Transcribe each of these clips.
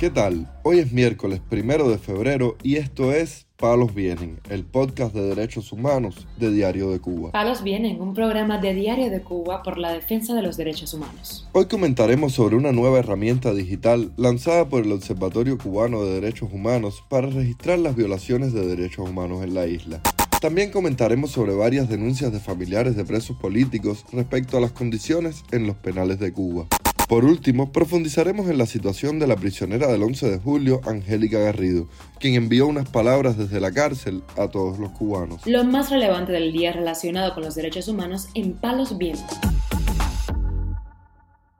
¿Qué tal? Hoy es miércoles primero de febrero y esto es Palos Vienen, el podcast de derechos humanos de Diario de Cuba. Palos Vienen, un programa de Diario de Cuba por la defensa de los derechos humanos. Hoy comentaremos sobre una nueva herramienta digital lanzada por el Observatorio Cubano de Derechos Humanos para registrar las violaciones de derechos humanos en la isla. También comentaremos sobre varias denuncias de familiares de presos políticos respecto a las condiciones en los penales de Cuba. Por último, profundizaremos en la situación de la prisionera del 11 de julio, Angélica Garrido, quien envió unas palabras desde la cárcel a todos los cubanos. Lo más relevante del día relacionado con los derechos humanos en Palos Vientos.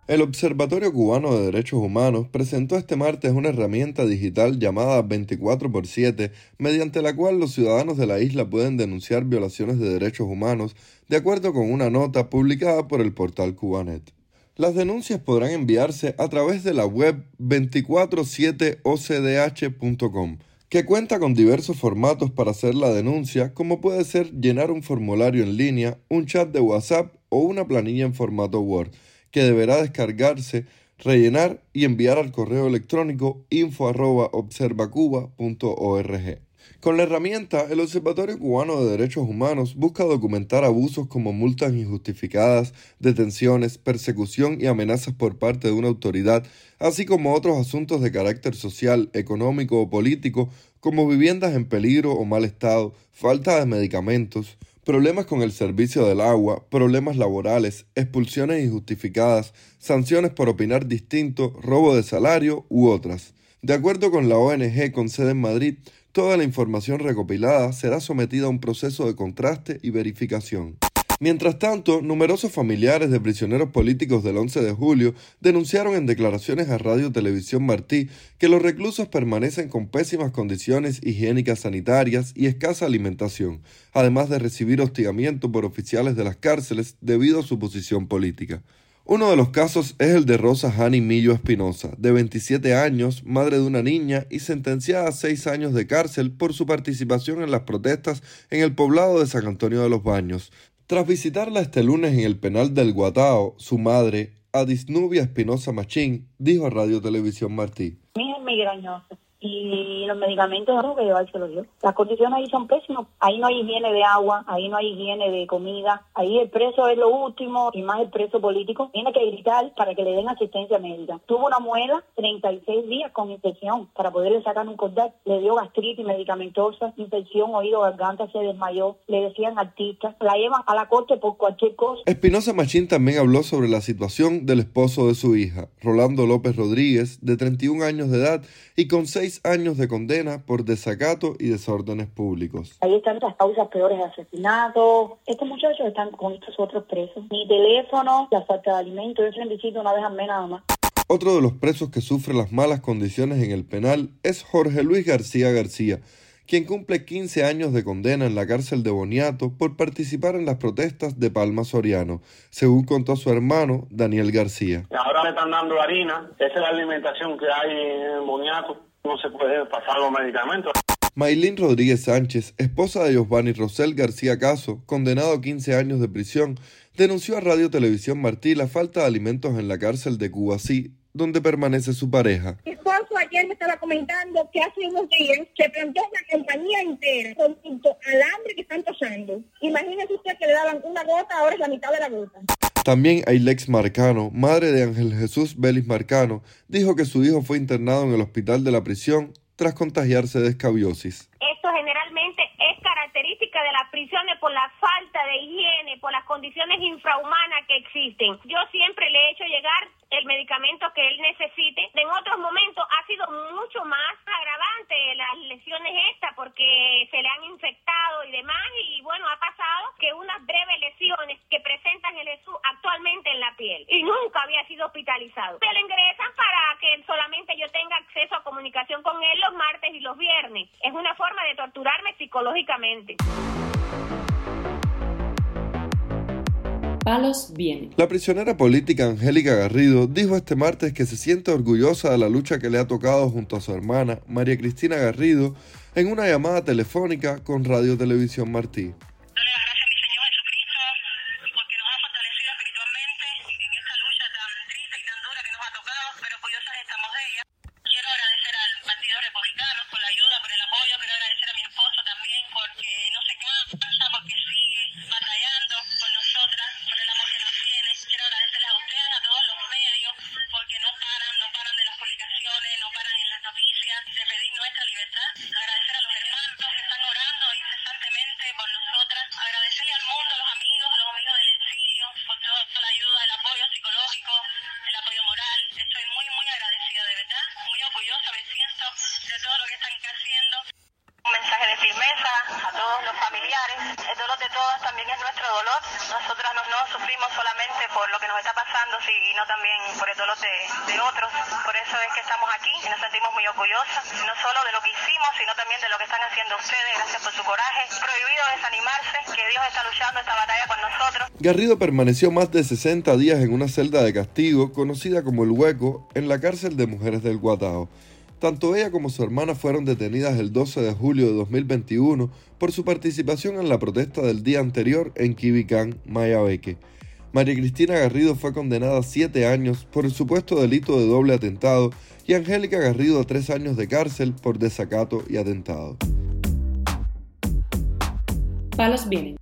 El Observatorio Cubano de Derechos Humanos presentó este martes una herramienta digital llamada 24x7, mediante la cual los ciudadanos de la isla pueden denunciar violaciones de derechos humanos, de acuerdo con una nota publicada por el portal Cubanet. Las denuncias podrán enviarse a través de la web 247ocdh.com, que cuenta con diversos formatos para hacer la denuncia, como puede ser llenar un formulario en línea, un chat de WhatsApp o una planilla en formato Word, que deberá descargarse, rellenar y enviar al correo electrónico info@observacuba.org. Con la herramienta, el Observatorio Cubano de Derechos Humanos busca documentar abusos como multas injustificadas, detenciones, persecución y amenazas por parte de una autoridad, así como otros asuntos de carácter social, económico o político, como viviendas en peligro o mal estado, falta de medicamentos, problemas con el servicio del agua, problemas laborales, expulsiones injustificadas, sanciones por opinar distinto, robo de salario u otras. De acuerdo con la ONG con sede en Madrid, Toda la información recopilada será sometida a un proceso de contraste y verificación. Mientras tanto, numerosos familiares de prisioneros políticos del 11 de julio denunciaron en declaraciones a Radio Televisión Martí que los reclusos permanecen con pésimas condiciones higiénicas sanitarias y escasa alimentación, además de recibir hostigamiento por oficiales de las cárceles debido a su posición política. Uno de los casos es el de Rosa Hani Millo Espinosa, de 27 años, madre de una niña y sentenciada a seis años de cárcel por su participación en las protestas en el poblado de San Antonio de los Baños. Tras visitarla este lunes en el penal del Guatao, su madre, Adisnubia Espinosa Machín, dijo a Radio Televisión Martí. Mi y los medicamentos tengo que llevárselo yo. Las condiciones ahí son pésimas. Ahí no hay higiene de agua, ahí no hay higiene de comida, ahí el preso es lo último y más el preso político tiene que gritar para que le den asistencia médica. Tuvo una muela 36 días con infección para poderle sacar un cordal. Le dio gastritis medicamentosa, infección, oído, garganta, se desmayó. Le decían artista. La llevan a la corte por cualquier cosa. Espinosa Machín también habló sobre la situación del esposo de su hija, Rolando López Rodríguez, de 31 años de edad y con seis años de condena por desacato y desórdenes públicos. Ahí están las causas peores de asesinato. Estos muchachos están con estos otros presos. Mi teléfono, la falta de alimento, yo siempre visito una vez al mes nada más. Otro de los presos que sufre las malas condiciones en el penal es Jorge Luis García García, quien cumple 15 años de condena en la cárcel de Boniato por participar en las protestas de Palma Soriano, según contó su hermano Daniel García. Ahora me están dando harina, esa es la alimentación que hay en Boniato no se puede pasar los medicamentos. Maylin Rodríguez Sánchez, esposa de Giovanni Rosel García Caso, condenado a 15 años de prisión, denunció a Radio Televisión Martí la falta de alimentos en la cárcel de Cuba Sí, donde permanece su pareja. Mi esposo ayer me estaba comentando que hace unos días se planteó una compañía entera con al hambre que están pasando. Imagínese usted que le daban una gota, ahora es la mitad de la gota. También Ailex Marcano, madre de Ángel Jesús Vélez Marcano, dijo que su hijo fue internado en el hospital de la prisión tras contagiarse de escabiosis. Esto generalmente es característica de las prisiones por la falta de higiene, por las condiciones infrahumanas que existen. Yo siempre le he hecho llegar el medicamento que él necesite. En otros momentos ha sido mucho más agravante las lesiones estas porque se le han infectado y demás y bueno, ha pasado que unas breves lesiones que presenta Jesús actualmente en la piel y nunca había sido hospitalizado. Se le ingresan para que solamente yo tenga acceso a comunicación con él los martes y los viernes. Es una forma de torturarme psicológicamente. Palos viene. La prisionera política Angélica Garrido dijo este martes que se siente orgullosa de la lucha que le ha tocado junto a su hermana María Cristina Garrido en una llamada telefónica con Radio Televisión Martí. sobre de todo lo que están haciendo. Todos también es nuestro dolor. Nosotras no, no sufrimos solamente por lo que nos está pasando, sino también por el dolor de, de otros. Por eso es que estamos aquí y nos sentimos muy orgullosas, no solo de lo que hicimos, sino también de lo que están haciendo ustedes. Gracias por su coraje. Prohibido desanimarse, que Dios está luchando esta batalla con nosotros. Garrido permaneció más de 60 días en una celda de castigo conocida como El Hueco en la cárcel de mujeres del Guatao. Tanto ella como su hermana fueron detenidas el 12 de julio de 2021 por su participación en la protesta del día anterior en Quibicán, Mayabeque. María Cristina Garrido fue condenada a siete años por el supuesto delito de doble atentado y Angélica Garrido a tres años de cárcel por desacato y atentado. Palos Vienen,